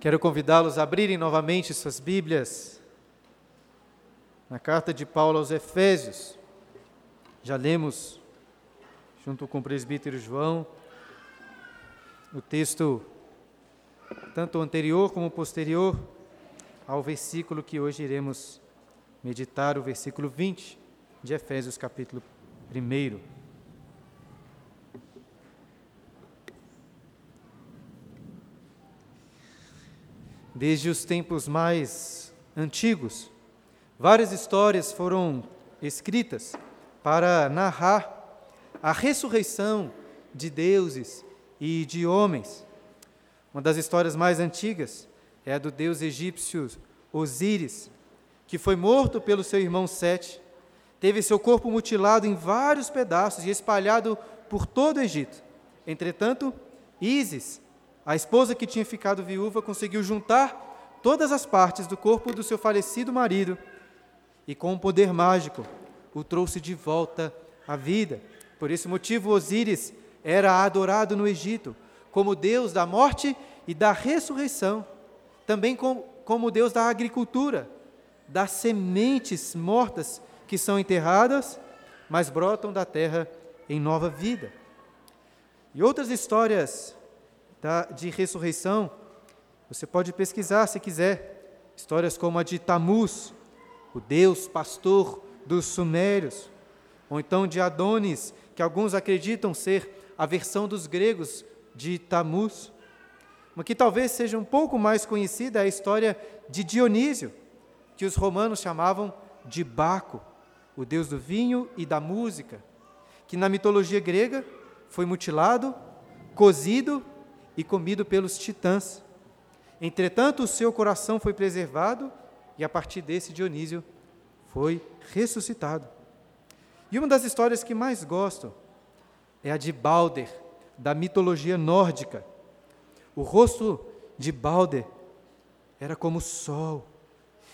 Quero convidá-los a abrirem novamente suas Bíblias na carta de Paulo aos Efésios. Já lemos, junto com o presbítero João, o texto tanto anterior como posterior ao versículo que hoje iremos meditar, o versículo 20 de Efésios, capítulo 1. Desde os tempos mais antigos, várias histórias foram escritas para narrar a ressurreição de deuses e de homens. Uma das histórias mais antigas é a do deus egípcio Osíris, que foi morto pelo seu irmão Sete, teve seu corpo mutilado em vários pedaços e espalhado por todo o Egito. Entretanto, Ísis, a esposa que tinha ficado viúva conseguiu juntar todas as partes do corpo do seu falecido marido e, com um poder mágico, o trouxe de volta à vida. Por esse motivo, Osíris era adorado no Egito como Deus da morte e da ressurreição, também como, como Deus da agricultura, das sementes mortas que são enterradas, mas brotam da terra em nova vida. E outras histórias da, de ressurreição, você pode pesquisar se quiser. Histórias como a de Tamuz, o Deus pastor dos Sumérios, ou então de Adonis, que alguns acreditam ser a versão dos gregos de Tamuz. Uma que talvez seja um pouco mais conhecida é a história de Dionísio, que os romanos chamavam de Baco, o deus do vinho e da música, que na mitologia grega foi mutilado, cozido e comido pelos titãs. Entretanto, o seu coração foi preservado e a partir desse Dionísio foi ressuscitado. E uma das histórias que mais gosto é a de Balder, da mitologia nórdica. O rosto de Balder era como o sol,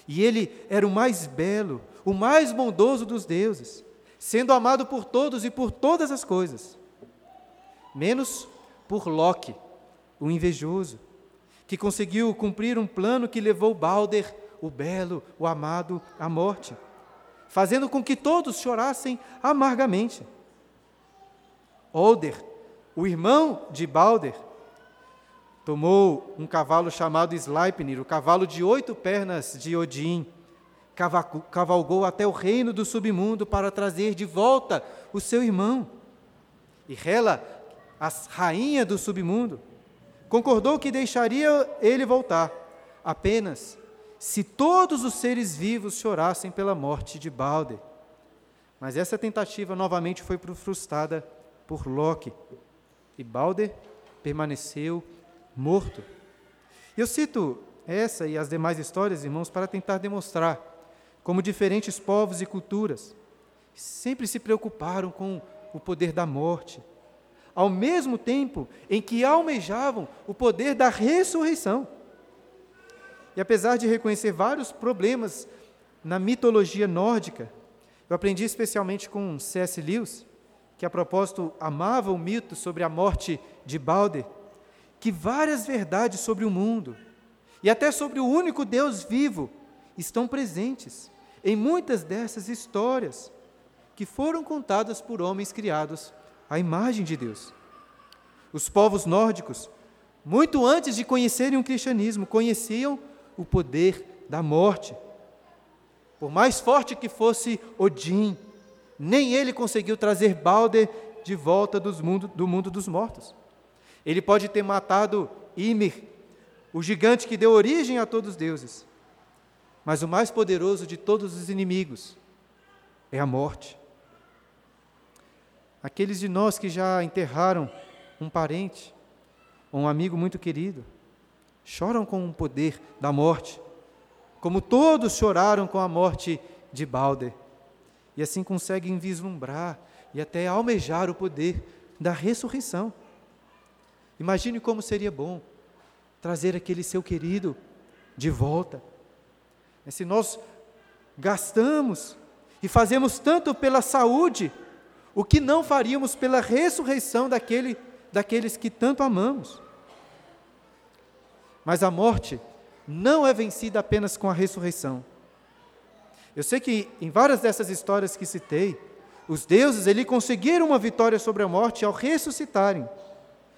e ele era o mais belo, o mais bondoso dos deuses, sendo amado por todos e por todas as coisas, menos por Loki, o invejoso, que conseguiu cumprir um plano que levou Balder, o belo, o amado, à morte, fazendo com que todos chorassem amargamente. Older, o irmão de Balder, tomou um cavalo chamado Sleipnir, o cavalo de oito pernas de Odin, cavalgou até o reino do submundo para trazer de volta o seu irmão. E Hela, a rainha do submundo, concordou que deixaria ele voltar, apenas se todos os seres vivos chorassem pela morte de Balder. Mas essa tentativa novamente foi frustrada por Loki, e Balder permaneceu morto. Eu cito essa e as demais histórias, irmãos, para tentar demonstrar como diferentes povos e culturas sempre se preocuparam com o poder da morte, ao mesmo tempo em que almejavam o poder da ressurreição. E apesar de reconhecer vários problemas na mitologia nórdica, eu aprendi especialmente com C.S. Lewis, que a propósito amava o mito sobre a morte de Balder, que várias verdades sobre o mundo e até sobre o único Deus vivo estão presentes em muitas dessas histórias que foram contadas por homens criados à imagem de Deus. Os povos nórdicos, muito antes de conhecerem o cristianismo, conheciam o poder da morte. Por mais forte que fosse Odin, nem ele conseguiu trazer Balder de volta mundo, do mundo dos mortos. Ele pode ter matado Ymir, o gigante que deu origem a todos os deuses, mas o mais poderoso de todos os inimigos é a morte. Aqueles de nós que já enterraram um parente ou um amigo muito querido, choram com o poder da morte, como todos choraram com a morte de Balder, e assim conseguem vislumbrar e até almejar o poder da ressurreição. Imagine como seria bom trazer aquele seu querido de volta se nós gastamos e fazemos tanto pela saúde, o que não faríamos pela ressurreição daquele, daqueles que tanto amamos? Mas a morte não é vencida apenas com a ressurreição. Eu sei que em várias dessas histórias que citei, os deuses ele conseguiram uma vitória sobre a morte ao ressuscitarem,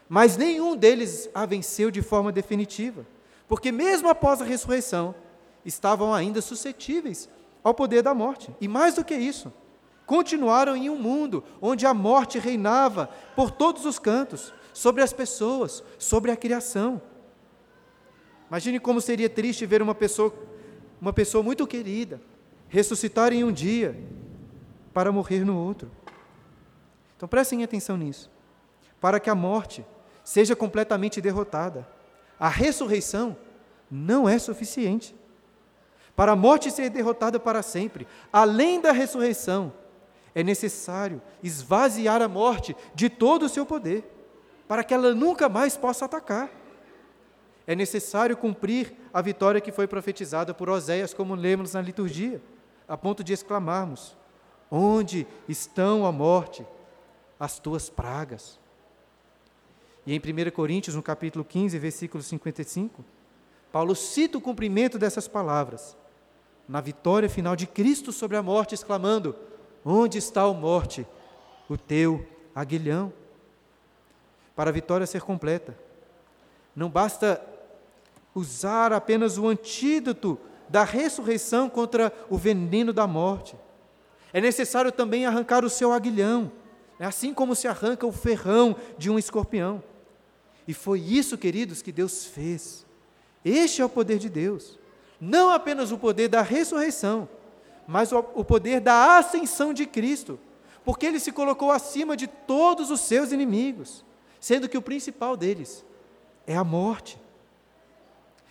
mas nenhum deles a venceu de forma definitiva, porque mesmo após a ressurreição, estavam ainda suscetíveis ao poder da morte. E mais do que isso, continuaram em um mundo onde a morte reinava por todos os cantos, sobre as pessoas, sobre a criação. Imagine como seria triste ver uma pessoa, uma pessoa muito querida, ressuscitar em um dia para morrer no outro. Então prestem atenção nisso. Para que a morte seja completamente derrotada, a ressurreição não é suficiente. Para a morte ser derrotada para sempre, além da ressurreição, é necessário esvaziar a morte de todo o seu poder, para que ela nunca mais possa atacar. É necessário cumprir a vitória que foi profetizada por Oséias, como lemos na liturgia, a ponto de exclamarmos: Onde estão a morte, as tuas pragas? E em 1 Coríntios, no capítulo 15, versículo 55, Paulo cita o cumprimento dessas palavras, na vitória final de Cristo sobre a morte, exclamando: Onde está a morte? O teu aguilhão. Para a vitória ser completa, não basta usar apenas o antídoto da ressurreição contra o veneno da morte. É necessário também arrancar o seu aguilhão, é assim como se arranca o ferrão de um escorpião. E foi isso, queridos, que Deus fez. Este é o poder de Deus. Não apenas o poder da ressurreição, mas o, poder da ascensão de Cristo, porque ele se colocou acima de todos os seus inimigos, sendo que o principal deles é a morte.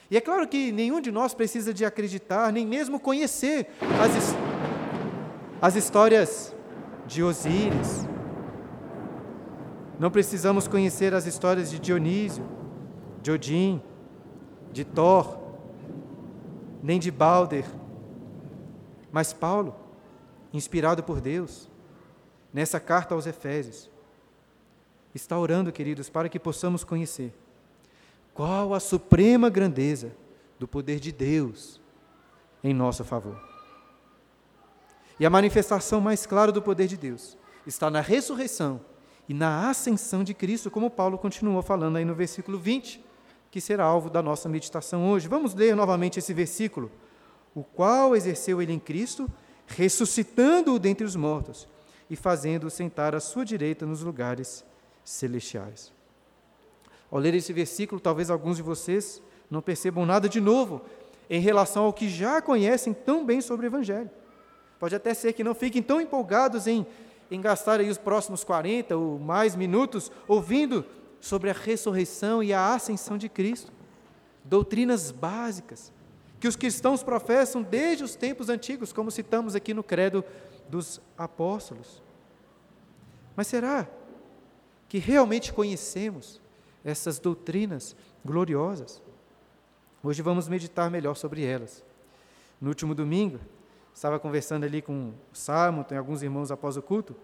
E é claro que nenhum de nós precisa de acreditar, nem mesmo conhecer as, as histórias de Osíris. Não precisamos conhecer as histórias de Dionísio, de Odin, de Thor, nem de Balder, mas Paulo, inspirado por Deus, nessa carta aos Efésios, está orando, queridos, para que possamos conhecer qual a suprema grandeza do poder de Deus em nosso favor. E a manifestação mais clara do poder de Deus está na ressurreição e na ascensão de Cristo, como Paulo continuou falando aí no versículo 20, que será alvo da nossa meditação hoje. Vamos ler novamente esse versículo o qual exerceu ele em Cristo, ressuscitando-o dentre os mortos e fazendo-o sentar à sua direita nos lugares celestiais. Ao ler esse versículo, talvez alguns de vocês não percebam nada de novo em relação ao que já conhecem tão bem sobre o Evangelho. Pode até ser que não fiquem tão empolgados em, em gastar aí os próximos 40 ou mais minutos ouvindo sobre a ressurreição e a ascensão de Cristo. Doutrinas básicas, que os cristãos professam desde os tempos antigos, como citamos aqui no Credo dos Apóstolos. Mas será que realmente conhecemos essas doutrinas gloriosas? Hoje vamos meditar melhor sobre elas. No último domingo, estava conversando ali com o Salmo, tem alguns irmãos após o culto,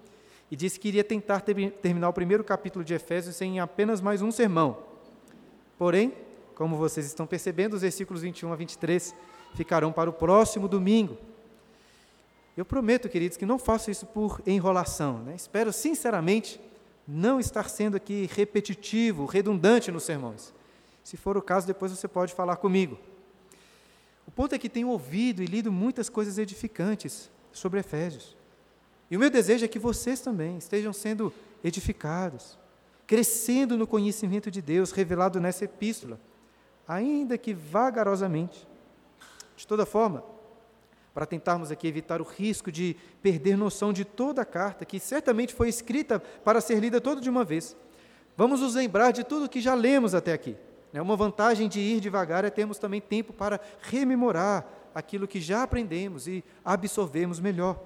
e disse que iria tentar ter, terminar o primeiro capítulo de Efésios em apenas mais um sermão. Porém, como vocês estão percebendo, os versículos 21 a 23 ficarão para o próximo domingo. Eu prometo, queridos, que não faço isso por enrolação. Né? Espero, sinceramente, não estar sendo aqui repetitivo, redundante nos sermões. Se for o caso, depois você pode falar comigo. O ponto é que tenho ouvido e lido muitas coisas edificantes sobre Efésios. E o meu desejo é que vocês também estejam sendo edificados, crescendo no conhecimento de Deus revelado nessa epístola ainda que vagarosamente. De toda forma, para tentarmos aqui evitar o risco de perder noção de toda a carta, que certamente foi escrita para ser lida toda de uma vez, vamos nos lembrar de tudo que já lemos até aqui. Né? Uma vantagem de ir devagar é termos também tempo para rememorar aquilo que já aprendemos e absorvemos melhor.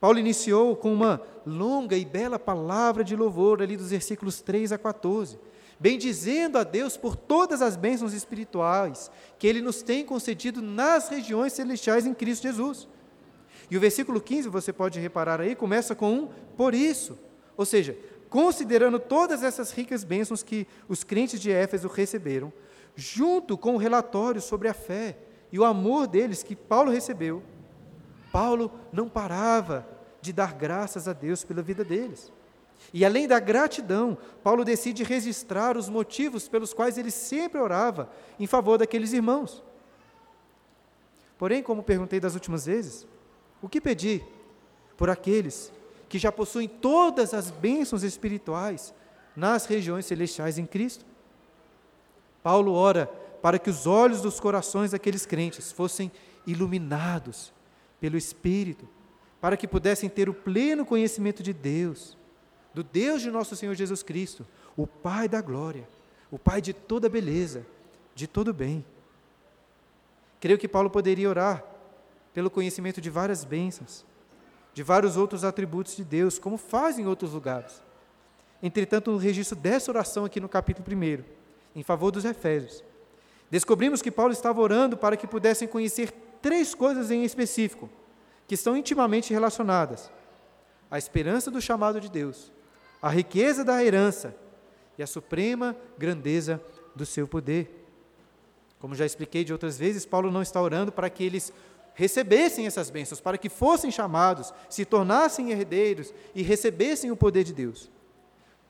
Paulo iniciou com uma longa e bela palavra de louvor ali dos versículos 3 a 14 bendizendo a Deus por todas as bênçãos espirituais que Ele nos tem concedido nas regiões celestiais em Cristo Jesus. E o versículo 15, você pode reparar aí, começa com um por isso. Ou seja, considerando todas essas ricas bênçãos que os crentes de Éfeso receberam, junto com o relatório sobre a fé e o amor deles que Paulo recebeu, Paulo não parava de dar graças a Deus pela vida deles. E além da gratidão, Paulo decide registrar os motivos pelos quais ele sempre orava em favor daqueles irmãos. Porém, como perguntei das últimas vezes, o que pedir por aqueles que já possuem todas as bênçãos espirituais nas regiões celestiais em Cristo? Paulo ora para que os olhos dos corações daqueles crentes fossem iluminados pelo Espírito, para que pudessem ter o pleno conhecimento de Deus, do Deus de nosso Senhor Jesus Cristo, o Pai da glória, o Pai de toda beleza, de todo bem. Creio que Paulo poderia orar pelo conhecimento de várias bênçãos, de vários outros atributos de Deus, como faz em outros lugares. Entretanto, no registro dessa oração aqui no capítulo 1, em favor dos Efésios, descobrimos que Paulo estava orando para que pudessem conhecer três coisas em específico, que estão intimamente relacionadas: a esperança do chamado de Deus, a riqueza da herança e a suprema grandeza do seu poder. Como já expliquei de outras vezes, Paulo não está orando para que eles recebessem essas bênçãos, para que fossem chamados, se tornassem herdeiros e recebessem o poder de Deus.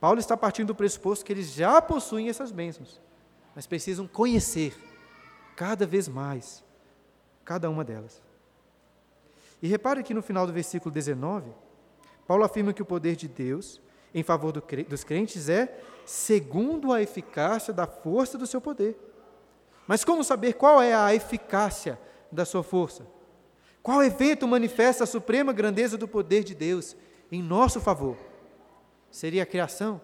Paulo está partindo do pressuposto que eles já possuem essas bênçãos, mas precisam conhecer cada vez mais cada uma delas. E repare que no final do versículo 19, Paulo afirma que o poder de Deus em favor do, dos crentes é segundo a eficácia da força do seu poder. Mas como saber qual é a eficácia da sua força? Qual evento manifesta a suprema grandeza do poder de Deus em nosso favor? Seria a criação,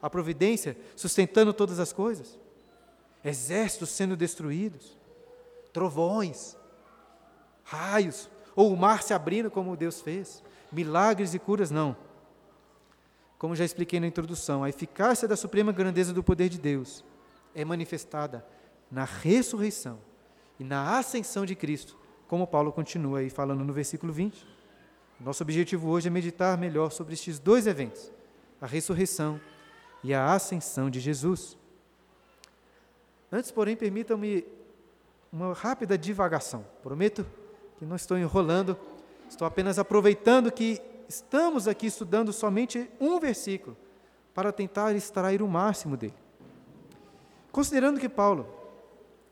a providência sustentando todas as coisas? Exércitos sendo destruídos? Trovões? Raios? Ou o mar se abrindo como Deus fez? Milagres e curas? Não. Como já expliquei na introdução, a eficácia da suprema grandeza do poder de Deus é manifestada na ressurreição e na ascensão de Cristo, como Paulo continua aí falando no versículo 20. Nosso objetivo hoje é meditar melhor sobre estes dois eventos, a ressurreição e a ascensão de Jesus. Antes, porém, permitam-me uma rápida divagação. Prometo que não estou enrolando, estou apenas aproveitando que estamos aqui estudando somente um versículo para tentar extrair o máximo dele. Considerando que Paulo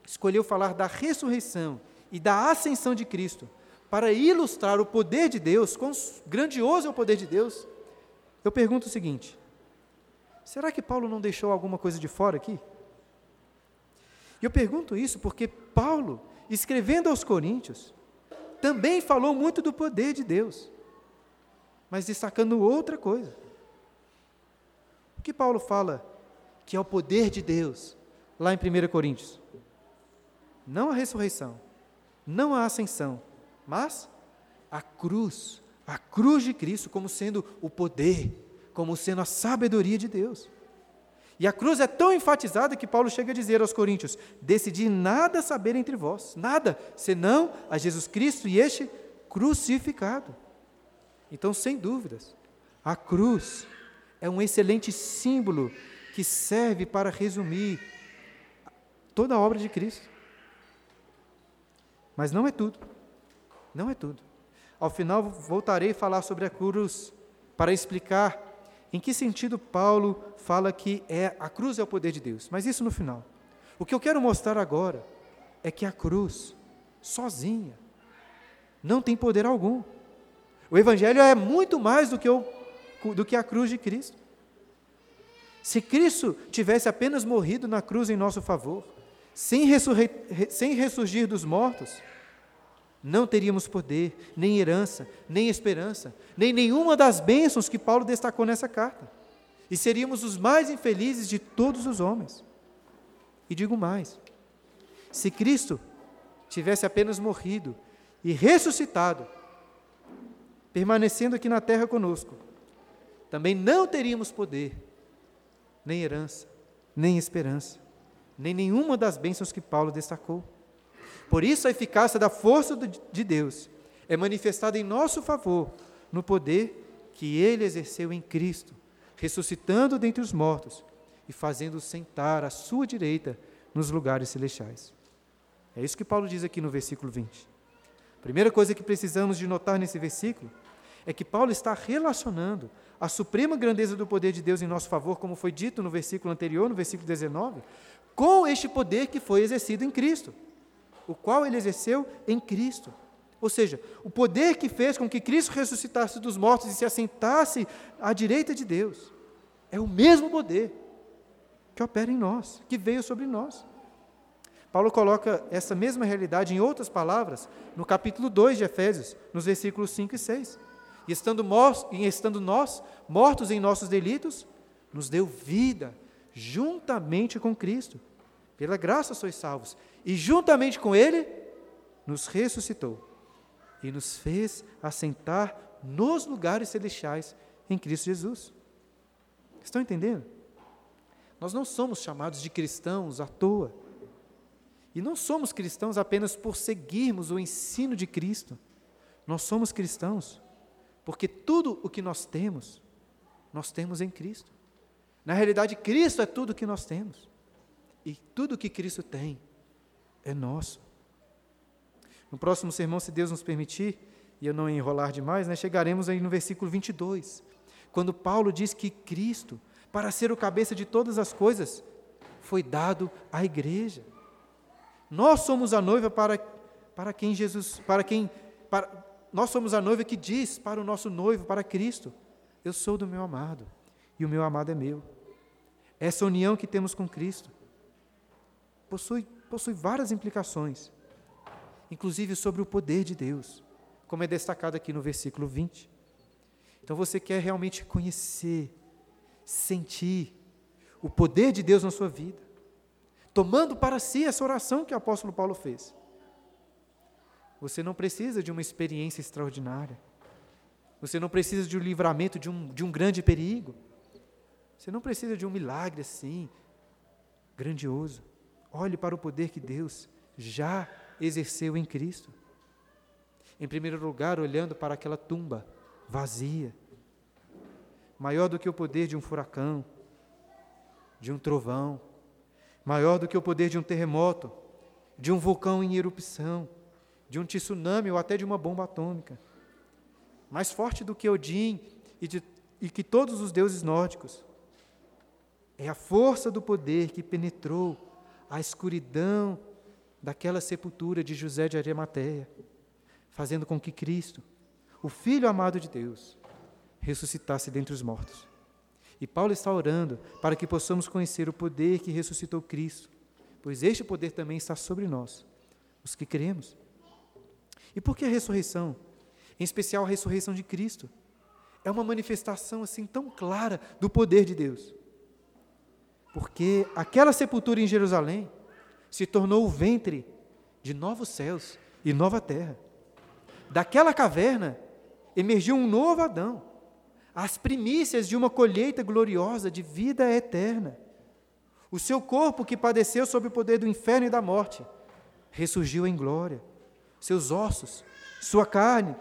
escolheu falar da ressurreição e da ascensão de Cristo para ilustrar o poder de Deus, quão grandioso é o poder de Deus, eu pergunto o seguinte: será que Paulo não deixou alguma coisa de fora aqui? Eu pergunto isso porque Paulo, escrevendo aos Coríntios, também falou muito do poder de Deus, mas destacando outra coisa. O que Paulo fala que é o poder de Deus lá em 1 Coríntios? Não a ressurreição, não a ascensão, mas a cruz, a cruz de Cristo como sendo o poder, como sendo a sabedoria de Deus. E a cruz é tão enfatizada que Paulo chega a dizer aos Coríntios: Decidi nada saber entre vós, nada, senão a Jesus Cristo e este crucificado. Então, sem dúvidas, a cruz é um excelente símbolo que serve para resumir toda a obra de Cristo. Mas não é tudo. Não é tudo. Ao final, voltarei a falar sobre a cruz para explicar em que sentido Paulo fala que é a cruz é o poder de Deus. Mas isso no final. O que eu quero mostrar agora é que a cruz, sozinha, não tem poder algum. O Evangelho é muito mais do que, o, do que a cruz de Cristo. Se Cristo tivesse apenas morrido na cruz em nosso favor, sem, sem ressurgir dos mortos, não teríamos poder, nem herança, nem esperança, nem nenhuma das bênçãos que Paulo destacou nessa carta. E seríamos os mais infelizes de todos os homens. E digo mais: se Cristo tivesse apenas morrido e ressuscitado, permanecendo aqui na terra conosco, também não teríamos poder, nem herança, nem esperança, nem nenhuma das bênçãos que Paulo destacou. Por isso, a eficácia da força de Deus é manifestada em nosso favor no poder que ele exerceu em Cristo, ressuscitando dentre os mortos e fazendo sentar à sua direita nos lugares celestiais. É isso que Paulo diz aqui no versículo 20. A primeira coisa que precisamos de notar nesse versículo é que Paulo está relacionando a suprema grandeza do poder de Deus em nosso favor, como foi dito no versículo anterior, no versículo 19, com este poder que foi exercido em Cristo, o qual ele exerceu em Cristo. Ou seja, o poder que fez com que Cristo ressuscitasse dos mortos e se assentasse à direita de Deus, é o mesmo poder que opera em nós, que veio sobre nós. Paulo coloca essa mesma realidade em outras palavras no capítulo 2 de Efésios, nos versículos 5 e 6. E estando, e estando nós mortos em nossos delitos, nos deu vida juntamente com Cristo. Pela graça sois salvos. E juntamente com Ele, nos ressuscitou e nos fez assentar nos lugares celestiais em Cristo Jesus. Estão entendendo? Nós não somos chamados de cristãos à toa. E não somos cristãos apenas por seguirmos o ensino de Cristo. Nós somos cristãos porque tudo o que nós temos, nós temos em Cristo. Na realidade, Cristo é tudo o que nós temos. E tudo o que Cristo tem é nosso. No próximo sermão, se Deus nos permitir, e eu não enrolar demais, né, chegaremos aí no versículo 22, quando Paulo diz que Cristo, para ser o cabeça de todas as coisas, foi dado à igreja. Nós somos a noiva para, para quem Jesus, para quem, para, nós somos a noiva que diz para o nosso noivo, para Cristo: Eu sou do meu amado e o meu amado é meu. Essa união que temos com Cristo possui, possui várias implicações, inclusive sobre o poder de Deus, como é destacado aqui no versículo 20. Então você quer realmente conhecer, sentir o poder de Deus na sua vida tomando para si essa oração que o apóstolo Paulo fez. Você não precisa de uma experiência extraordinária. Você não precisa de um livramento de um, de um grande perigo. Você não precisa de um milagre assim, grandioso. Olhe para o poder que Deus já exerceu em Cristo. Em primeiro lugar, olhando para aquela tumba vazia, maior do que o poder de um furacão, de um trovão, maior do que o poder de um terremoto, de um vulcão em erupção, de um tsunami ou até de uma bomba atômica. Mais forte do que Odin e, de, e que todos os deuses nórdicos. É a força do poder que penetrou a escuridão daquela sepultura de José de Arimateia, fazendo com que Cristo, o Filho amado de Deus, ressuscitasse dentre os mortos. E Paulo está orando para que possamos conhecer o poder que ressuscitou Cristo, pois este poder também está sobre nós, os que cremos. E por que a ressurreição? Em especial a ressurreição de Cristo. É uma manifestação assim tão clara do poder de Deus. Porque aquela sepultura em Jerusalém se tornou o ventre de novos céus e nova terra. Daquela caverna emergiu um novo Adão as primícias de uma colheita gloriosa de vida eterna. O seu corpo, que padeceu sob o poder do inferno e da morte, ressurgiu em glória. Seus ossos, sua carne,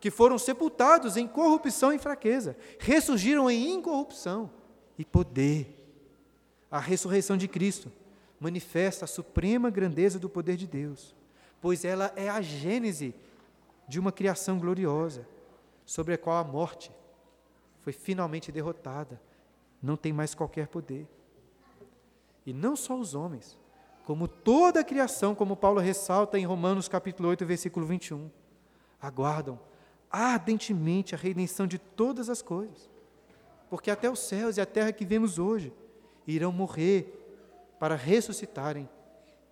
que foram sepultados em corrupção e fraqueza, ressurgiram em incorrupção e poder. A ressurreição de Cristo manifesta a suprema grandeza do poder de Deus, pois ela é a gênese de uma criação gloriosa, sobre a qual a morte foi finalmente derrotada, não tem mais qualquer poder. E não só os homens, como toda a criação, como Paulo ressalta em Romanos capítulo 8, versículo 21, aguardam ardentemente a redenção de todas as coisas. Porque até os céus e a terra que vemos hoje irão morrer para ressuscitarem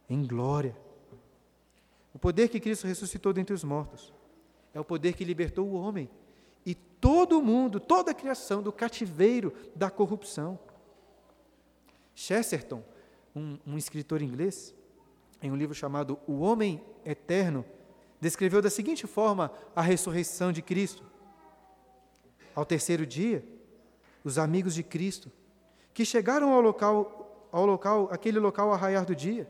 em glória. O poder que Cristo ressuscitou dentre os mortos é o poder que libertou o homem e todo o mundo, toda a criação do cativeiro da corrupção. Chesterton, um, um escritor inglês, em um livro chamado O Homem Eterno, descreveu da seguinte forma a ressurreição de Cristo. Ao terceiro dia, os amigos de Cristo, que chegaram ao local, ao local, aquele local a raiar do dia,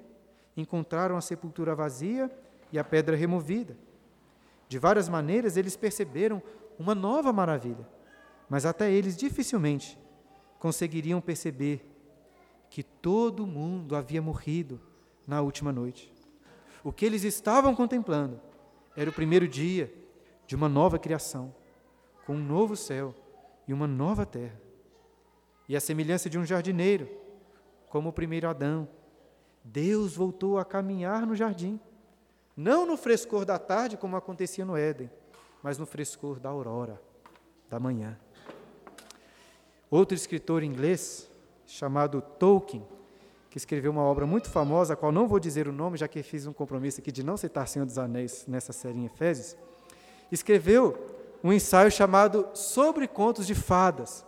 encontraram a sepultura vazia e a pedra removida. De várias maneiras, eles perceberam uma nova maravilha, mas até eles dificilmente conseguiriam perceber que todo mundo havia morrido na última noite. O que eles estavam contemplando era o primeiro dia de uma nova criação, com um novo céu e uma nova terra. E a semelhança de um jardineiro, como o primeiro Adão, Deus voltou a caminhar no jardim, não no frescor da tarde, como acontecia no Éden, mas no frescor da aurora, da manhã. Outro escritor inglês, chamado Tolkien, que escreveu uma obra muito famosa, a qual não vou dizer o nome, já que fiz um compromisso aqui de não citar Senhor dos Anéis nessa série em Efésios, escreveu um ensaio chamado Sobre Contos de Fadas,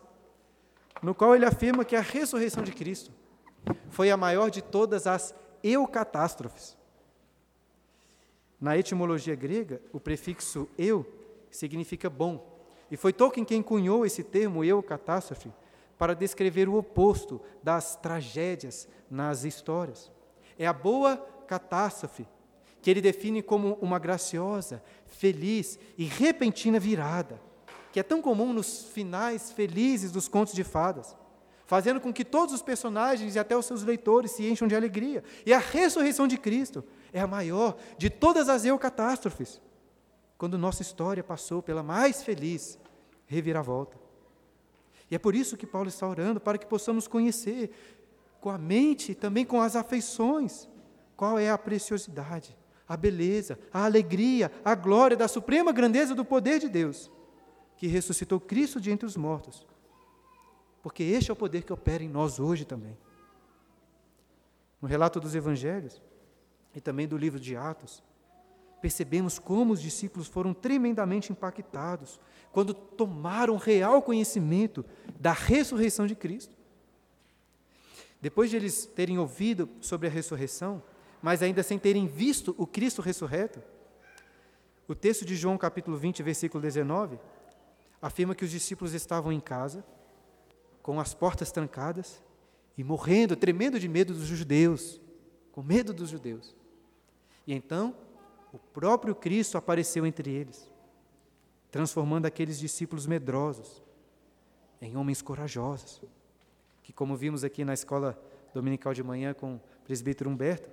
no qual ele afirma que a ressurreição de Cristo foi a maior de todas as eucatástrofes. Na etimologia grega, o prefixo eu significa bom. E foi Tolkien quem cunhou esse termo eucatástrofe para descrever o oposto das tragédias nas histórias. É a boa catástrofe, que ele define como uma graciosa, feliz e repentina virada, que é tão comum nos finais felizes dos contos de fadas, fazendo com que todos os personagens e até os seus leitores se encham de alegria. E a ressurreição de Cristo é a maior de todas as eucatástrofes, quando nossa história passou pela mais feliz reviravolta. E é por isso que Paulo está orando, para que possamos conhecer com a mente, também com as afeições, qual é a preciosidade, a beleza, a alegria, a glória da suprema grandeza do poder de Deus, que ressuscitou Cristo de entre os mortos. Porque este é o poder que opera em nós hoje também. No relato dos evangelhos e também do livro de Atos, percebemos como os discípulos foram tremendamente impactados quando tomaram real conhecimento da ressurreição de Cristo. Depois de eles terem ouvido sobre a ressurreição, mas ainda sem terem visto o Cristo ressurreto, o texto de João capítulo 20, versículo 19, afirma que os discípulos estavam em casa, com as portas trancadas e morrendo, tremendo de medo dos judeus, com medo dos judeus. E então, o próprio Cristo apareceu entre eles transformando aqueles discípulos medrosos em homens corajosos, que, como vimos aqui na escola dominical de manhã com o presbítero Humberto,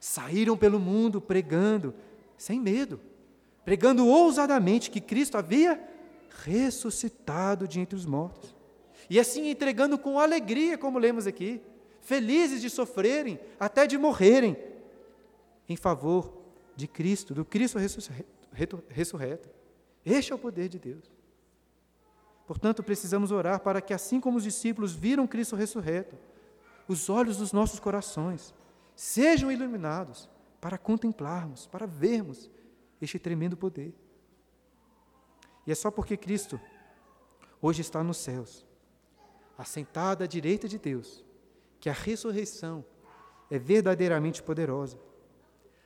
saíram pelo mundo pregando sem medo, pregando ousadamente que Cristo havia ressuscitado de entre os mortos. E assim entregando com alegria, como lemos aqui, felizes de sofrerem, até de morrerem, em favor de Cristo, do Cristo ressurreto. Este é o poder de Deus. Portanto, precisamos orar para que, assim como os discípulos viram Cristo ressurreto, os olhos dos nossos corações sejam iluminados para contemplarmos, para vermos este tremendo poder. E é só porque Cristo hoje está nos céus, assentado à direita de Deus, que a ressurreição é verdadeiramente poderosa.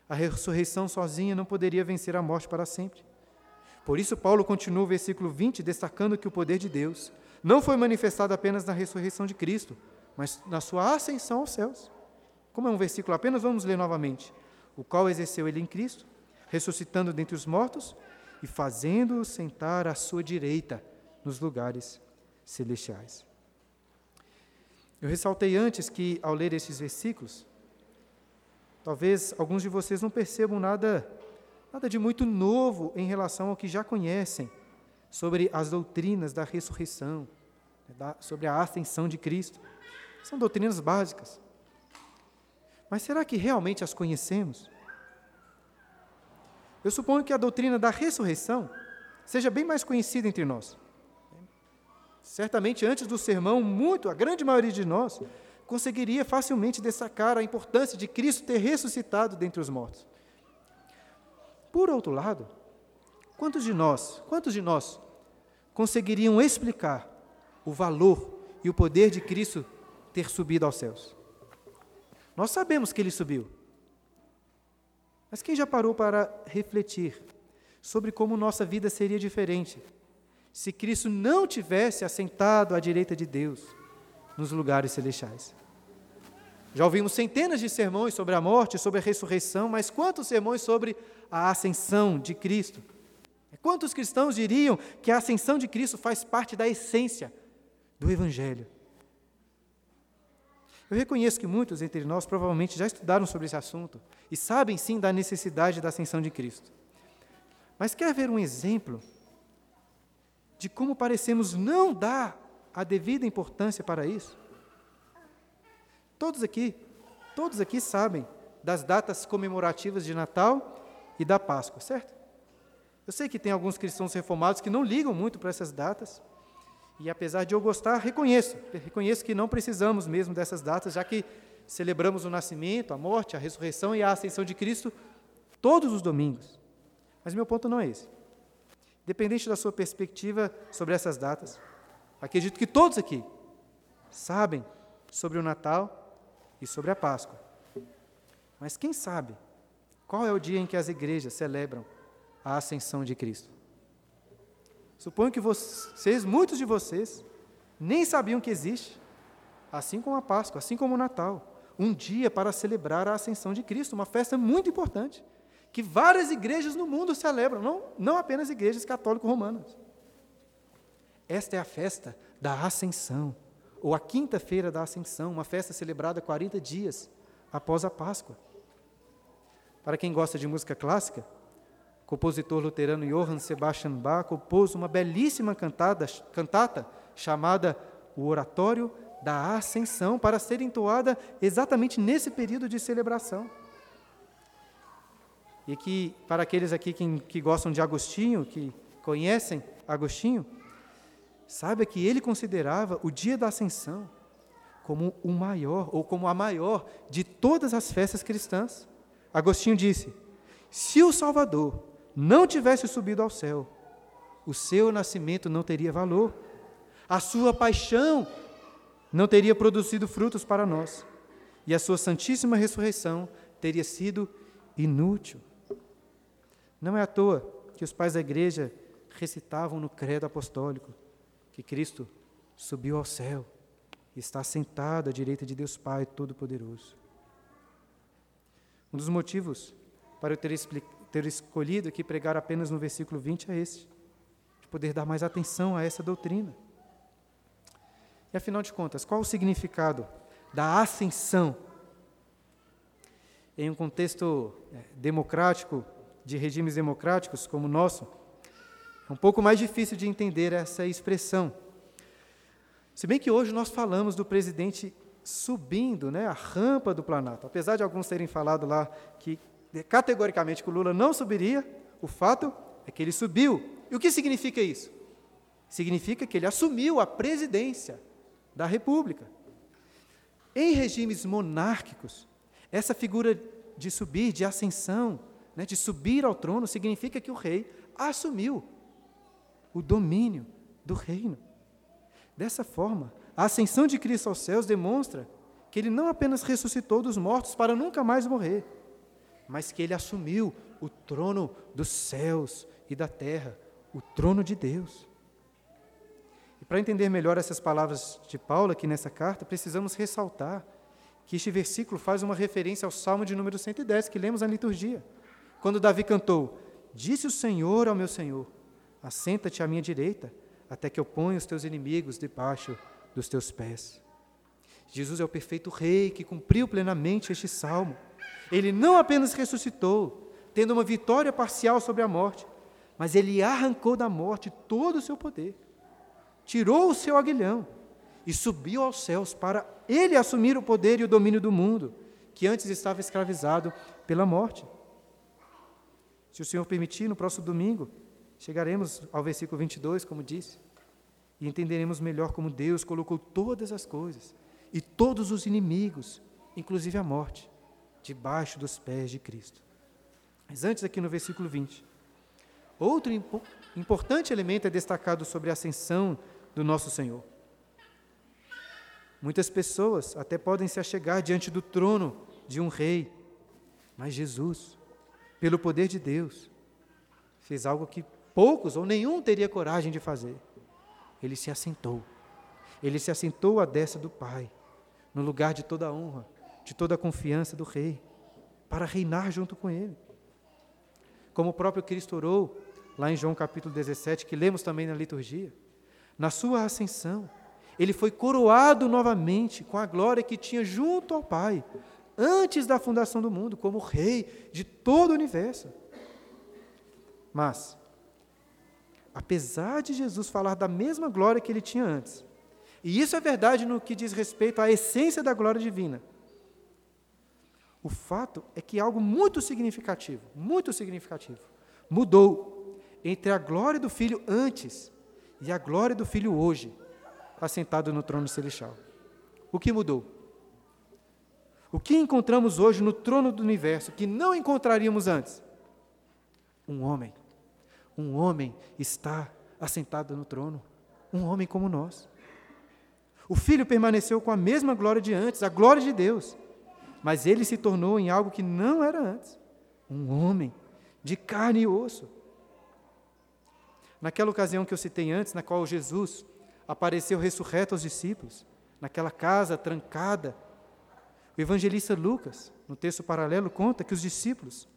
A ressurreição sozinha não poderia vencer a morte para sempre. Por isso, Paulo continua o versículo 20, destacando que o poder de Deus não foi manifestado apenas na ressurreição de Cristo, mas na sua ascensão aos céus. Como é um versículo apenas, vamos ler novamente. O qual exerceu ele em Cristo, ressuscitando dentre os mortos e fazendo-o sentar à sua direita nos lugares celestiais. Eu ressaltei antes que, ao ler esses versículos, talvez alguns de vocês não percebam nada nada de muito novo em relação ao que já conhecem sobre as doutrinas da ressurreição, sobre a ascensão de Cristo. São doutrinas básicas. Mas será que realmente as conhecemos? Eu suponho que a doutrina da ressurreição seja bem mais conhecida entre nós. Certamente antes do sermão, muito, a grande maioria de nós conseguiria facilmente destacar a importância de Cristo ter ressuscitado dentre os mortos. Por outro lado, quantos de nós, quantos de nós conseguiriam explicar o valor e o poder de Cristo ter subido aos céus? Nós sabemos que ele subiu. Mas quem já parou para refletir sobre como nossa vida seria diferente se Cristo não tivesse assentado à direita de Deus nos lugares celestiais? Já ouvimos centenas de sermões sobre a morte, sobre a ressurreição, mas quantos sermões sobre a ascensão de Cristo? Quantos cristãos diriam que a ascensão de Cristo faz parte da essência do Evangelho? Eu reconheço que muitos entre nós provavelmente já estudaram sobre esse assunto e sabem sim da necessidade da ascensão de Cristo. Mas quer ver um exemplo de como parecemos não dar a devida importância para isso? Todos aqui, todos aqui sabem das datas comemorativas de Natal e da Páscoa, certo? Eu sei que tem alguns cristãos reformados que não ligam muito para essas datas, e apesar de eu gostar, reconheço, reconheço que não precisamos mesmo dessas datas, já que celebramos o nascimento, a morte, a ressurreição e a ascensão de Cristo todos os domingos. Mas meu ponto não é esse. Dependente da sua perspectiva sobre essas datas, acredito que todos aqui sabem sobre o Natal e sobre a Páscoa. Mas quem sabe qual é o dia em que as igrejas celebram a ascensão de Cristo? Suponho que vocês, muitos de vocês, nem sabiam que existe, assim como a Páscoa, assim como o Natal, um dia para celebrar a ascensão de Cristo, uma festa muito importante, que várias igrejas no mundo celebram, não, não apenas igrejas católico-romanas. Esta é a festa da Ascensão, ou a quinta-feira da Ascensão, uma festa celebrada 40 dias após a Páscoa. Para quem gosta de música clássica, compositor luterano Johann Sebastian Bach compôs uma belíssima cantada, cantata chamada O Oratório da Ascensão, para ser entoada exatamente nesse período de celebração. E que, para aqueles aqui que, que gostam de Agostinho, que conhecem Agostinho, saiba que ele considerava o dia da Ascensão como o maior, ou como a maior de todas as festas cristãs. Agostinho disse: se o Salvador não tivesse subido ao céu, o seu nascimento não teria valor, a sua paixão não teria produzido frutos para nós, e a sua santíssima ressurreição teria sido inútil. Não é à toa que os pais da igreja recitavam no credo apostólico que Cristo subiu ao céu e está sentado à direita de Deus Pai Todo-Poderoso. Um dos motivos para eu ter ter escolhido aqui pregar apenas no versículo 20 é esse, de poder dar mais atenção a essa doutrina. E afinal de contas, qual o significado da ascensão em um contexto é, democrático, de regimes democráticos como o nosso? É um pouco mais difícil de entender essa expressão. Se bem que hoje nós falamos do presidente subindo né, a rampa do Planalto, apesar de alguns terem falado lá que categoricamente que o Lula não subiria, o fato é que ele subiu. E o que significa isso? Significa que ele assumiu a presidência da República. Em regimes monárquicos, essa figura de subir, de ascensão, né, de subir ao trono, significa que o rei assumiu o domínio do reino. Dessa forma, a ascensão de Cristo aos céus demonstra que ele não apenas ressuscitou dos mortos para nunca mais morrer, mas que ele assumiu o trono dos céus e da terra, o trono de Deus. E para entender melhor essas palavras de Paulo aqui nessa carta, precisamos ressaltar que este versículo faz uma referência ao Salmo de número 110, que lemos na liturgia, quando Davi cantou: Disse o Senhor ao meu Senhor: Assenta-te à minha direita, até que eu ponha os teus inimigos debaixo dos teus pés. Jesus é o perfeito Rei que cumpriu plenamente este salmo. Ele não apenas ressuscitou, tendo uma vitória parcial sobre a morte, mas ele arrancou da morte todo o seu poder, tirou o seu aguilhão e subiu aos céus para ele assumir o poder e o domínio do mundo, que antes estava escravizado pela morte. Se o Senhor permitir, no próximo domingo, chegaremos ao versículo 22, como disse, e entenderemos melhor como Deus colocou todas as coisas e todos os inimigos, inclusive a morte, debaixo dos pés de Cristo. Mas antes, aqui no versículo 20, outro impo importante elemento é destacado sobre a ascensão do nosso Senhor. Muitas pessoas até podem se achegar diante do trono de um rei, mas Jesus, pelo poder de Deus, fez algo que poucos ou nenhum teria coragem de fazer. Ele se assentou. Ele se assentou à destra do Pai, no lugar de toda a honra, de toda a confiança do Rei, para reinar junto com Ele. Como o próprio Cristo orou, lá em João capítulo 17, que lemos também na liturgia, na sua ascensão, Ele foi coroado novamente com a glória que tinha junto ao Pai, antes da fundação do mundo, como rei de todo o universo. Mas, apesar de Jesus falar da mesma glória que ele tinha antes, e isso é verdade no que diz respeito à essência da glória divina, o fato é que algo muito significativo, muito significativo, mudou entre a glória do Filho antes e a glória do Filho hoje, assentado no trono celestial. O que mudou? O que encontramos hoje no trono do universo que não encontraríamos antes? Um homem. Um homem está assentado no trono. Um homem como nós. O Filho permaneceu com a mesma glória de antes, a glória de Deus mas ele se tornou em algo que não era antes um homem de carne e osso. Naquela ocasião que eu citei antes, na qual Jesus apareceu ressurreto aos discípulos, naquela casa trancada, o evangelista Lucas, no texto paralelo, conta que os discípulos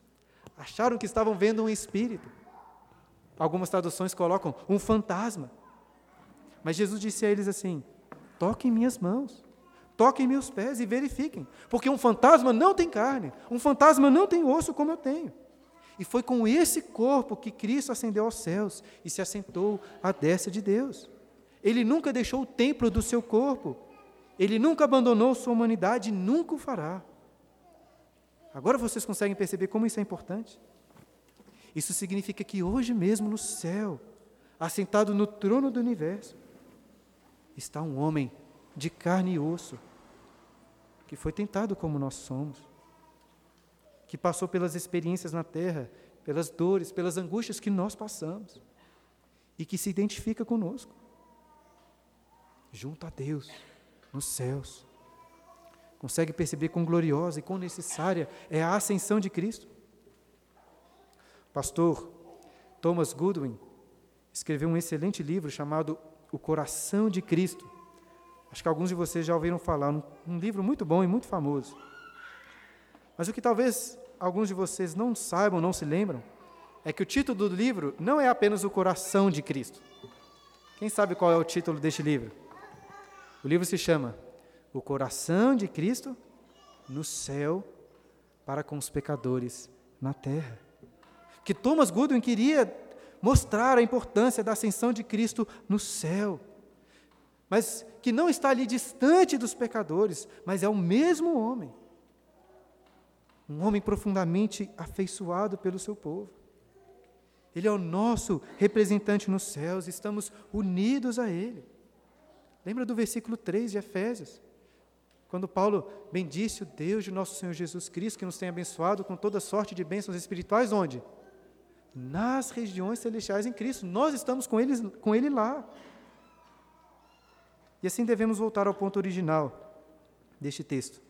acharam que estavam vendo um espírito. Algumas traduções colocam um fantasma. Mas Jesus disse a eles assim: toquem minhas mãos toquem meus pés e verifiquem, porque um fantasma não tem carne, um fantasma não tem osso como eu tenho. E foi com esse corpo que Cristo ascendeu aos céus e se assentou à destra de Deus. Ele nunca deixou o templo do seu corpo, ele nunca abandonou sua humanidade e nunca o fará. Agora vocês conseguem perceber como isso é importante? Isso significa que hoje mesmo no céu, assentado no trono do universo, está um homem de carne e osso, que foi tentado como nós somos, que passou pelas experiências na terra, pelas dores, pelas angústias que nós passamos, e que se identifica conosco, junto a Deus, nos céus. Consegue perceber quão gloriosa e quão necessária é a ascensão de Cristo? Pastor Thomas Goodwin escreveu um excelente livro chamado O Coração de Cristo Acho que alguns de vocês já ouviram falar, um, um livro muito bom e muito famoso. Mas o que talvez alguns de vocês não saibam, não se lembram, é que o título do livro não é apenas o coração de Cristo. Quem sabe qual é o título deste livro? O livro se chama O Coração de Cristo no céu para com os pecadores na terra. Que Thomas Goodwin queria mostrar a importância da ascensão de Cristo no céu mas que não está ali distante dos pecadores, mas é o mesmo homem. Um homem profundamente afeiçoado pelo seu povo. Ele é o nosso representante nos céus, estamos unidos a Ele. Lembra do versículo 3 de Efésios? Quando Paulo bendisse o Deus de nosso Senhor Jesus Cristo, que nos tem abençoado com toda sorte de bênçãos espirituais, onde? Nas regiões celestiais em Cristo. Nós estamos com ele, com ele lá. E assim devemos voltar ao ponto original deste texto.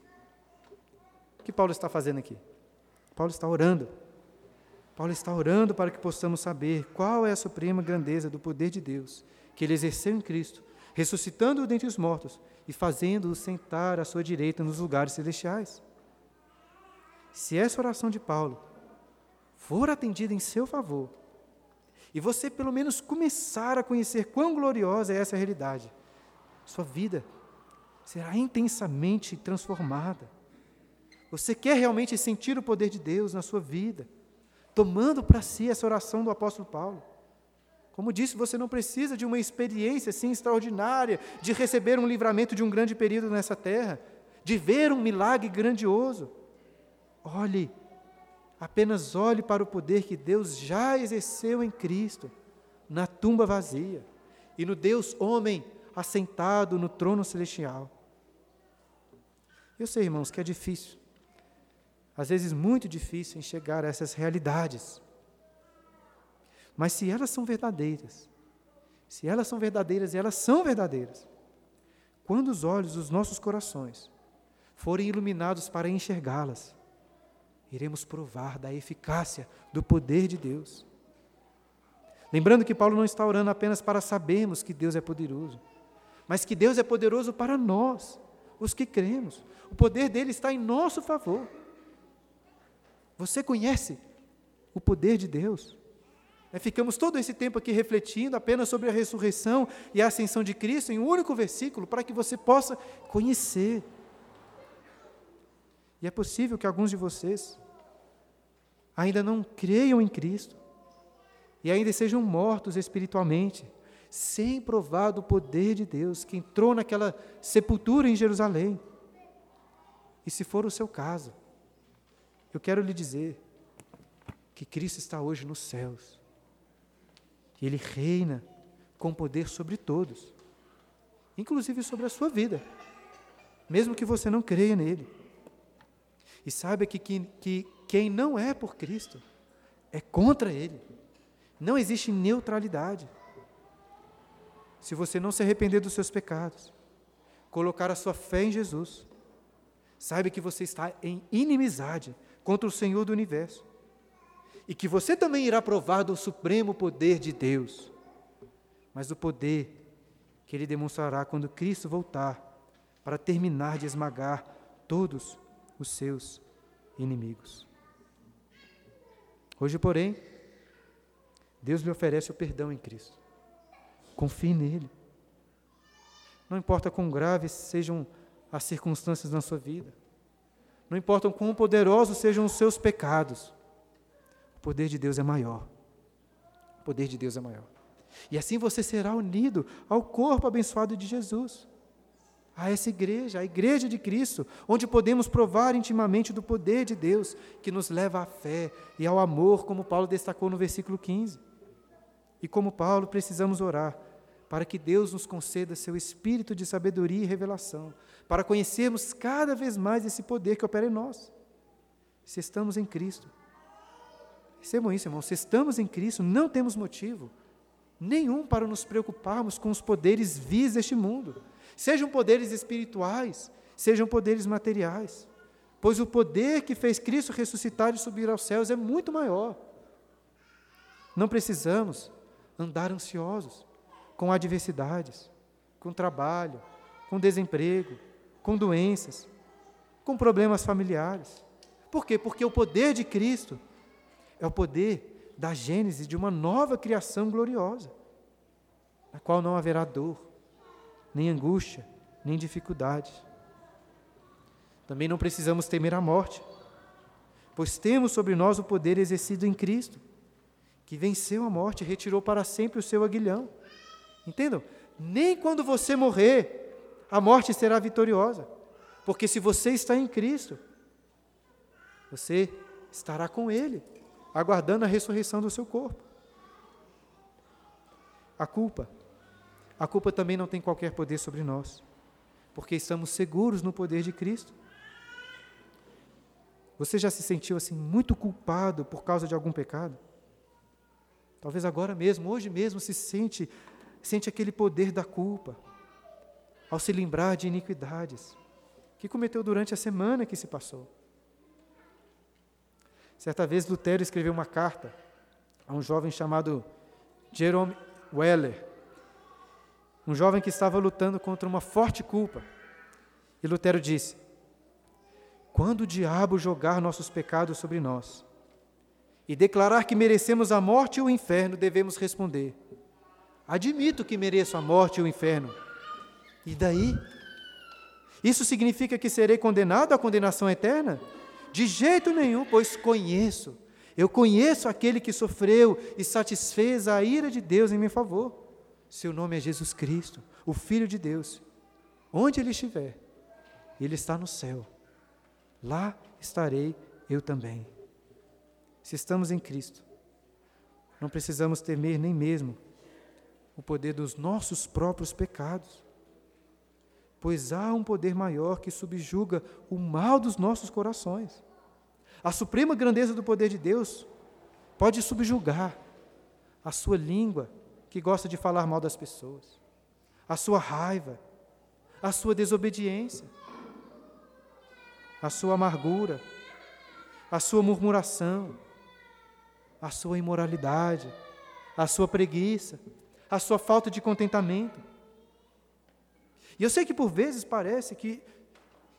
O que Paulo está fazendo aqui? Paulo está orando. Paulo está orando para que possamos saber qual é a suprema grandeza do poder de Deus, que ele exerceu em Cristo, ressuscitando-o dentre os mortos e fazendo-o sentar à sua direita nos lugares celestiais. Se essa oração de Paulo for atendida em seu favor, e você pelo menos começar a conhecer quão gloriosa é essa realidade, sua vida será intensamente transformada. Você quer realmente sentir o poder de Deus na sua vida, tomando para si essa oração do apóstolo Paulo. Como disse, você não precisa de uma experiência assim extraordinária, de receber um livramento de um grande período nessa terra, de ver um milagre grandioso. Olhe, apenas olhe para o poder que Deus já exerceu em Cristo, na tumba vazia, e no Deus homem assentado no trono celestial. Eu sei, irmãos, que é difícil, às vezes muito difícil enxergar essas realidades. Mas se elas são verdadeiras, se elas são verdadeiras e elas são verdadeiras, quando os olhos dos nossos corações forem iluminados para enxergá-las, iremos provar da eficácia do poder de Deus. Lembrando que Paulo não está orando apenas para sabermos que Deus é poderoso, mas que Deus é poderoso para nós, os que cremos. O poder dele está em nosso favor. Você conhece o poder de Deus? É, ficamos todo esse tempo aqui refletindo apenas sobre a ressurreição e a ascensão de Cristo em um único versículo, para que você possa conhecer. E é possível que alguns de vocês ainda não creiam em Cristo e ainda sejam mortos espiritualmente, sem provar do poder de Deus que entrou naquela sepultura em Jerusalém. E se for o seu caso, eu quero lhe dizer que Cristo está hoje nos céus. E Ele reina com poder sobre todos, inclusive sobre a sua vida, mesmo que você não creia nele. E saiba que, que, que quem não é por Cristo é contra Ele. Não existe neutralidade. Se você não se arrepender dos seus pecados, colocar a sua fé em Jesus, saiba que você está em inimizade contra o Senhor do universo. E que você também irá provar do supremo poder de Deus, mas do poder que Ele demonstrará quando Cristo voltar para terminar de esmagar todos os seus inimigos. Hoje, porém, Deus lhe oferece o perdão em Cristo. Confie nele. Não importa quão graves sejam as circunstâncias na sua vida, não importa quão poderosos sejam os seus pecados, o poder de Deus é maior. O poder de Deus é maior. E assim você será unido ao corpo abençoado de Jesus, a essa igreja, a igreja de Cristo, onde podemos provar intimamente do poder de Deus, que nos leva à fé e ao amor, como Paulo destacou no versículo 15. E como Paulo, precisamos orar para que Deus nos conceda seu espírito de sabedoria e revelação, para conhecermos cada vez mais esse poder que opera em nós. Se estamos em Cristo. Recebam isso, irmãos. Se estamos em Cristo, não temos motivo nenhum para nos preocuparmos com os poderes vis deste mundo, sejam poderes espirituais, sejam poderes materiais, pois o poder que fez Cristo ressuscitar e subir aos céus é muito maior. Não precisamos andar ansiosos com adversidades, com trabalho, com desemprego, com doenças, com problemas familiares. Por quê? Porque o poder de Cristo é o poder da gênese de uma nova criação gloriosa, na qual não haverá dor, nem angústia, nem dificuldade. Também não precisamos temer a morte, pois temos sobre nós o poder exercido em Cristo que venceu a morte, retirou para sempre o seu aguilhão. Entendam? Nem quando você morrer, a morte será vitoriosa. Porque se você está em Cristo, você estará com Ele, aguardando a ressurreição do seu corpo. A culpa. A culpa também não tem qualquer poder sobre nós, porque estamos seguros no poder de Cristo. Você já se sentiu assim muito culpado por causa de algum pecado? Talvez agora mesmo, hoje mesmo, se sente, sente aquele poder da culpa, ao se lembrar de iniquidades que cometeu durante a semana que se passou. Certa vez Lutero escreveu uma carta a um jovem chamado Jerome Weller, um jovem que estava lutando contra uma forte culpa. E Lutero disse: Quando o diabo jogar nossos pecados sobre nós, e declarar que merecemos a morte e o inferno, devemos responder: Admito que mereço a morte e o inferno. E daí? Isso significa que serei condenado à condenação eterna? De jeito nenhum, pois conheço. Eu conheço aquele que sofreu e satisfez a ira de Deus em meu favor. Seu nome é Jesus Cristo, o Filho de Deus. Onde ele estiver, ele está no céu. Lá estarei eu também. Se estamos em Cristo, não precisamos temer nem mesmo o poder dos nossos próprios pecados, pois há um poder maior que subjuga o mal dos nossos corações. A suprema grandeza do poder de Deus pode subjugar a sua língua, que gosta de falar mal das pessoas, a sua raiva, a sua desobediência, a sua amargura, a sua murmuração, a sua imoralidade, a sua preguiça, a sua falta de contentamento. E eu sei que por vezes parece que,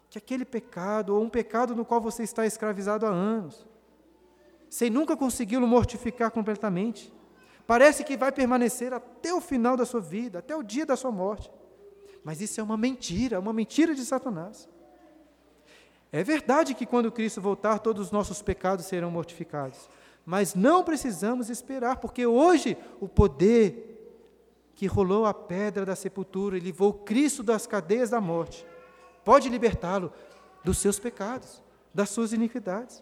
que aquele pecado, ou um pecado no qual você está escravizado há anos, sem nunca consegui-lo mortificar completamente, Parece que vai permanecer até o final da sua vida, até o dia da sua morte. Mas isso é uma mentira, uma mentira de Satanás. É verdade que quando Cristo voltar, todos os nossos pecados serão mortificados. Mas não precisamos esperar, porque hoje o poder que rolou a pedra da sepultura e livrou Cristo das cadeias da morte, pode libertá-lo dos seus pecados, das suas iniquidades.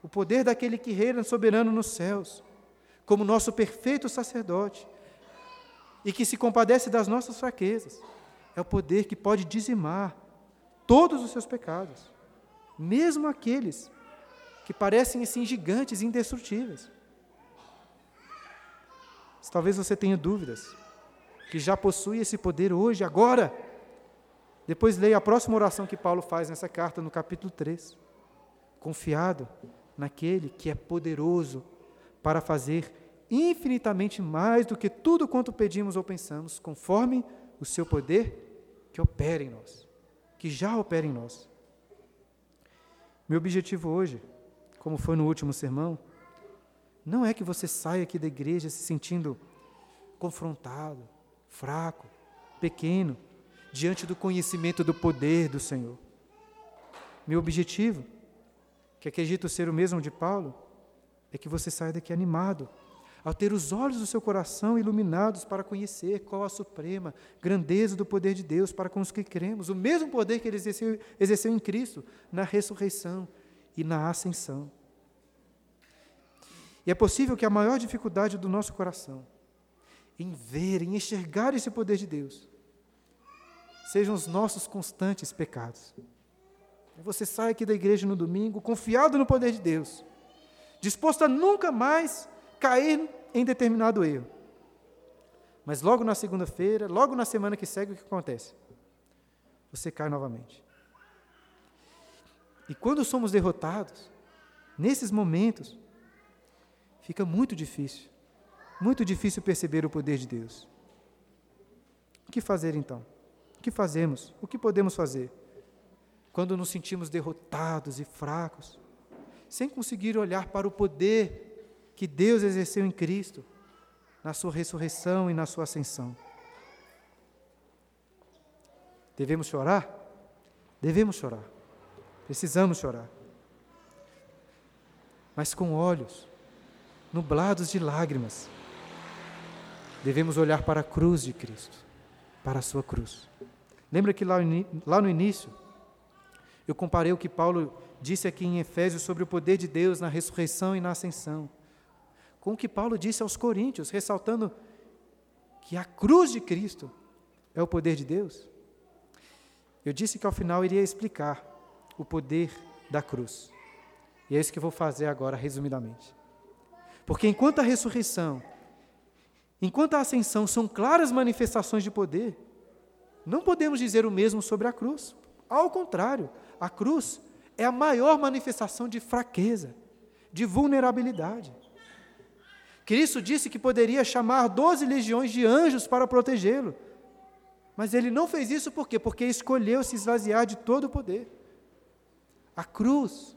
O poder daquele que reina soberano nos céus, como nosso perfeito sacerdote, e que se compadece das nossas fraquezas, é o poder que pode dizimar todos os seus pecados, mesmo aqueles que parecem assim gigantes e indestrutíveis. Talvez você tenha dúvidas, que já possui esse poder hoje, agora. Depois leia a próxima oração que Paulo faz nessa carta, no capítulo 3. Confiado naquele que é poderoso para fazer infinitamente mais do que tudo quanto pedimos ou pensamos, conforme o seu poder que opera em nós, que já opera em nós. Meu objetivo hoje, como foi no último sermão, não é que você saia aqui da igreja se sentindo confrontado, fraco, pequeno, diante do conhecimento do poder do Senhor. Meu objetivo, que acredito ser o mesmo de Paulo, é que você saia daqui animado, ao ter os olhos do seu coração iluminados para conhecer qual a suprema grandeza do poder de Deus para com os que cremos, o mesmo poder que ele exerceu, exerceu em Cristo na ressurreição e na ascensão. E é possível que a maior dificuldade do nosso coração em ver, em enxergar esse poder de Deus, sejam os nossos constantes pecados. Você sai aqui da igreja no domingo confiado no poder de Deus, disposto a nunca mais cair em determinado erro. Mas logo na segunda-feira, logo na semana que segue, o que acontece? Você cai novamente. E quando somos derrotados, nesses momentos, fica muito difícil, muito difícil perceber o poder de Deus. O que fazer então? O que fazemos? O que podemos fazer? Quando nos sentimos derrotados e fracos, sem conseguir olhar para o poder que Deus exerceu em Cristo, na sua ressurreição e na sua ascensão. Devemos chorar? Devemos chorar. Precisamos chorar. Mas com olhos nublados de lágrimas, devemos olhar para a cruz de Cristo, para a sua cruz. Lembra que lá, no início, eu comparei o que Paulo disse aqui em Efésios sobre o poder de Deus na ressurreição e na ascensão, com o que Paulo disse aos Coríntios, ressaltando que a cruz de Cristo é o poder de Deus. Eu disse que ao final iria explicar o poder da cruz. E é isso que vou fazer agora, resumidamente. Porque enquanto a ressurreição, enquanto a ascensão são claras manifestações de poder, não podemos dizer o mesmo sobre a cruz. Ao contrário, a cruz é a maior manifestação de fraqueza, de vulnerabilidade. Cristo disse que poderia chamar doze legiões de anjos para protegê-lo. Mas ele não fez isso por quê? Porque escolheu se esvaziar de todo o poder. A cruz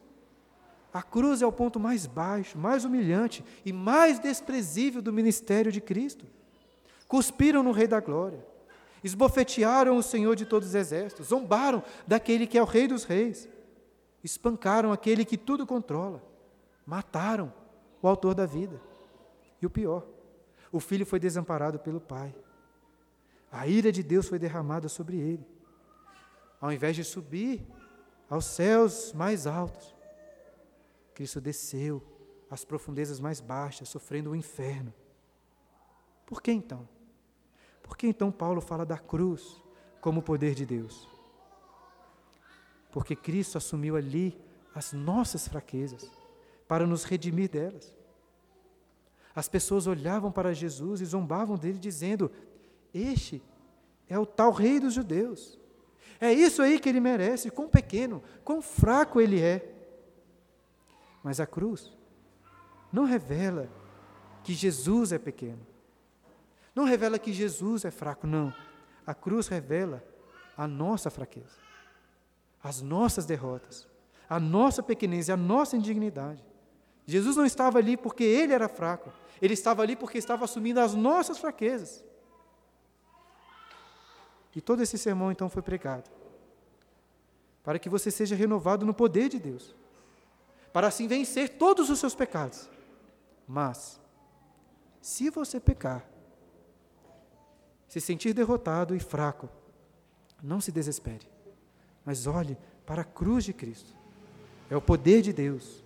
a cruz é o ponto mais baixo, mais humilhante e mais desprezível do ministério de Cristo. Cuspiram no Rei da Glória, esbofetearam o Senhor de todos os exércitos, zombaram daquele que é o Rei dos Reis, espancaram aquele que tudo controla, mataram o Autor da vida. E o pior, o filho foi desamparado pelo Pai. A ira de Deus foi derramada sobre ele. Ao invés de subir aos céus mais altos, Cristo desceu às profundezas mais baixas, sofrendo o inferno. Por que então? Por que então Paulo fala da cruz como poder de Deus? Porque Cristo assumiu ali as nossas fraquezas para nos redimir delas. As pessoas olhavam para Jesus e zombavam dele, dizendo: Este é o tal Rei dos Judeus. É isso aí que ele merece, quão pequeno, quão fraco ele é. Mas a cruz não revela que Jesus é pequeno. Não revela que Jesus é fraco, não. A cruz revela a nossa fraqueza, as nossas derrotas, a nossa pequenez e a nossa indignidade. Jesus não estava ali porque ele era fraco, ele estava ali porque estava assumindo as nossas fraquezas. E todo esse sermão então foi pregado para que você seja renovado no poder de Deus, para assim vencer todos os seus pecados. Mas, se você pecar, se sentir derrotado e fraco, não se desespere, mas olhe para a cruz de Cristo. É o poder de Deus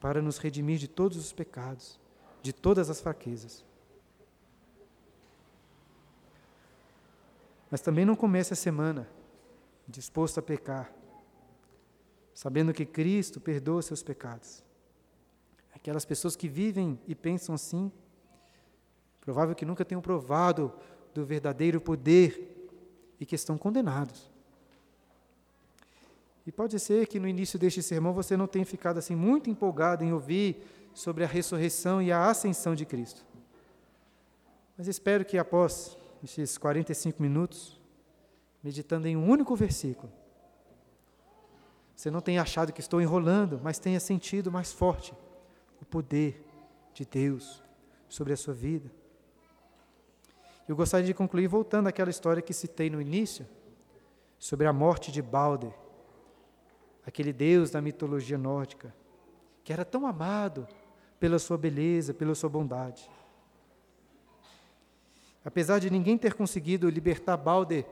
para nos redimir de todos os pecados, de todas as fraquezas. Mas também não comece a semana disposto a pecar, sabendo que Cristo perdoa seus pecados. Aquelas pessoas que vivem e pensam assim, provável que nunca tenham provado do verdadeiro poder e que estão condenados. E pode ser que no início deste sermão você não tenha ficado assim muito empolgado em ouvir sobre a ressurreição e a ascensão de Cristo. Mas espero que após esses 45 minutos, meditando em um único versículo, você não tenha achado que estou enrolando, mas tenha sentido mais forte o poder de Deus sobre a sua vida. Eu gostaria de concluir voltando àquela história que citei no início, sobre a morte de Balder, aquele deus da mitologia nórdica, que era tão amado pela sua beleza, pela sua bondade. Apesar de ninguém ter conseguido libertar Balder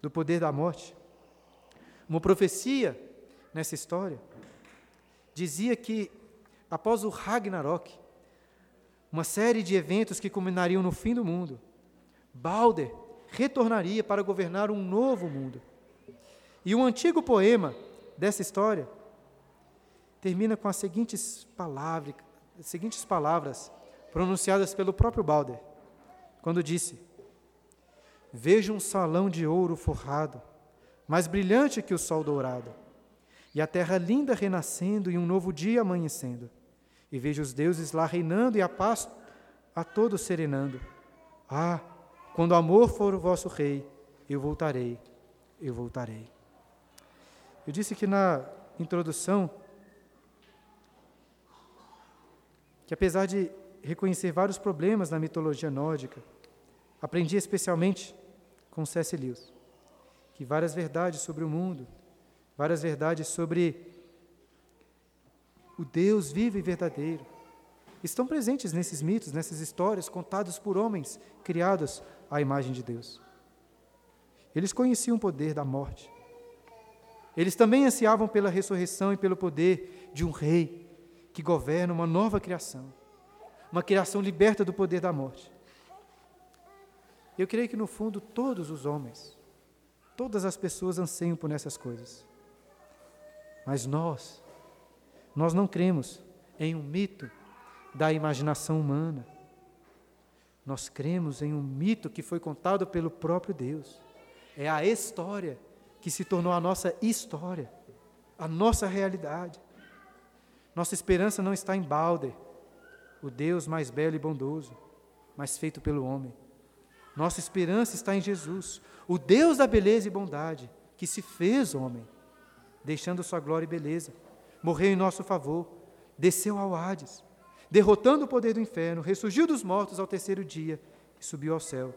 do poder da morte, uma profecia nessa história dizia que após o Ragnarok, uma série de eventos que culminariam no fim do mundo, Balder retornaria para governar um novo mundo. E um antigo poema dessa história termina com as seguintes palavras, as seguintes palavras pronunciadas pelo próprio Balder quando disse: Vejo um salão de ouro forrado, mais brilhante que o sol dourado, e a terra linda renascendo e um novo dia amanhecendo. E vejo os deuses lá reinando e a paz a todos serenando. Ah, quando o amor for o vosso rei, eu voltarei, eu voltarei. Eu disse que na introdução que apesar de reconhecer vários problemas na mitologia nórdica. Aprendi especialmente com C.S. Lewis que várias verdades sobre o mundo, várias verdades sobre o Deus vivo e verdadeiro, estão presentes nesses mitos, nessas histórias contadas por homens criados à imagem de Deus. Eles conheciam o poder da morte. Eles também ansiavam pela ressurreição e pelo poder de um rei que governa uma nova criação uma criação liberta do poder da morte. Eu creio que, no fundo, todos os homens, todas as pessoas anseiam por essas coisas. Mas nós, nós não cremos em um mito da imaginação humana. Nós cremos em um mito que foi contado pelo próprio Deus. É a história que se tornou a nossa história, a nossa realidade. Nossa esperança não está em Balder, o Deus mais belo e bondoso, mas feito pelo homem. Nossa esperança está em Jesus, o Deus da beleza e bondade, que se fez homem, deixando sua glória e beleza, morreu em nosso favor, desceu ao Hades, derrotando o poder do inferno, ressurgiu dos mortos ao terceiro dia e subiu ao céu.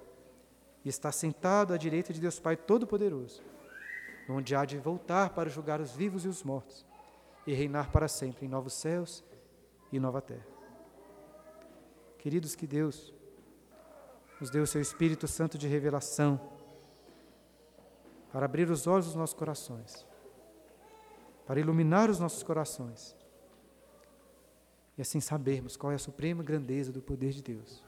E está sentado à direita de Deus Pai Todo-Poderoso, onde há de voltar para julgar os vivos e os mortos e reinar para sempre em novos céus e nova terra. Queridos, que Deus nos dê o seu Espírito Santo de revelação para abrir os olhos dos nossos corações, para iluminar os nossos corações e assim sabermos qual é a suprema grandeza do poder de Deus,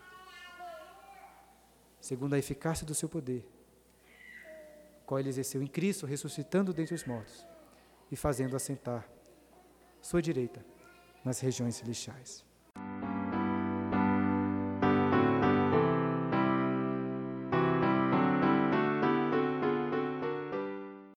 segundo a eficácia do seu poder, qual ele exerceu em Cristo, ressuscitando dentre os mortos e fazendo assentar sua direita nas regiões celestiais.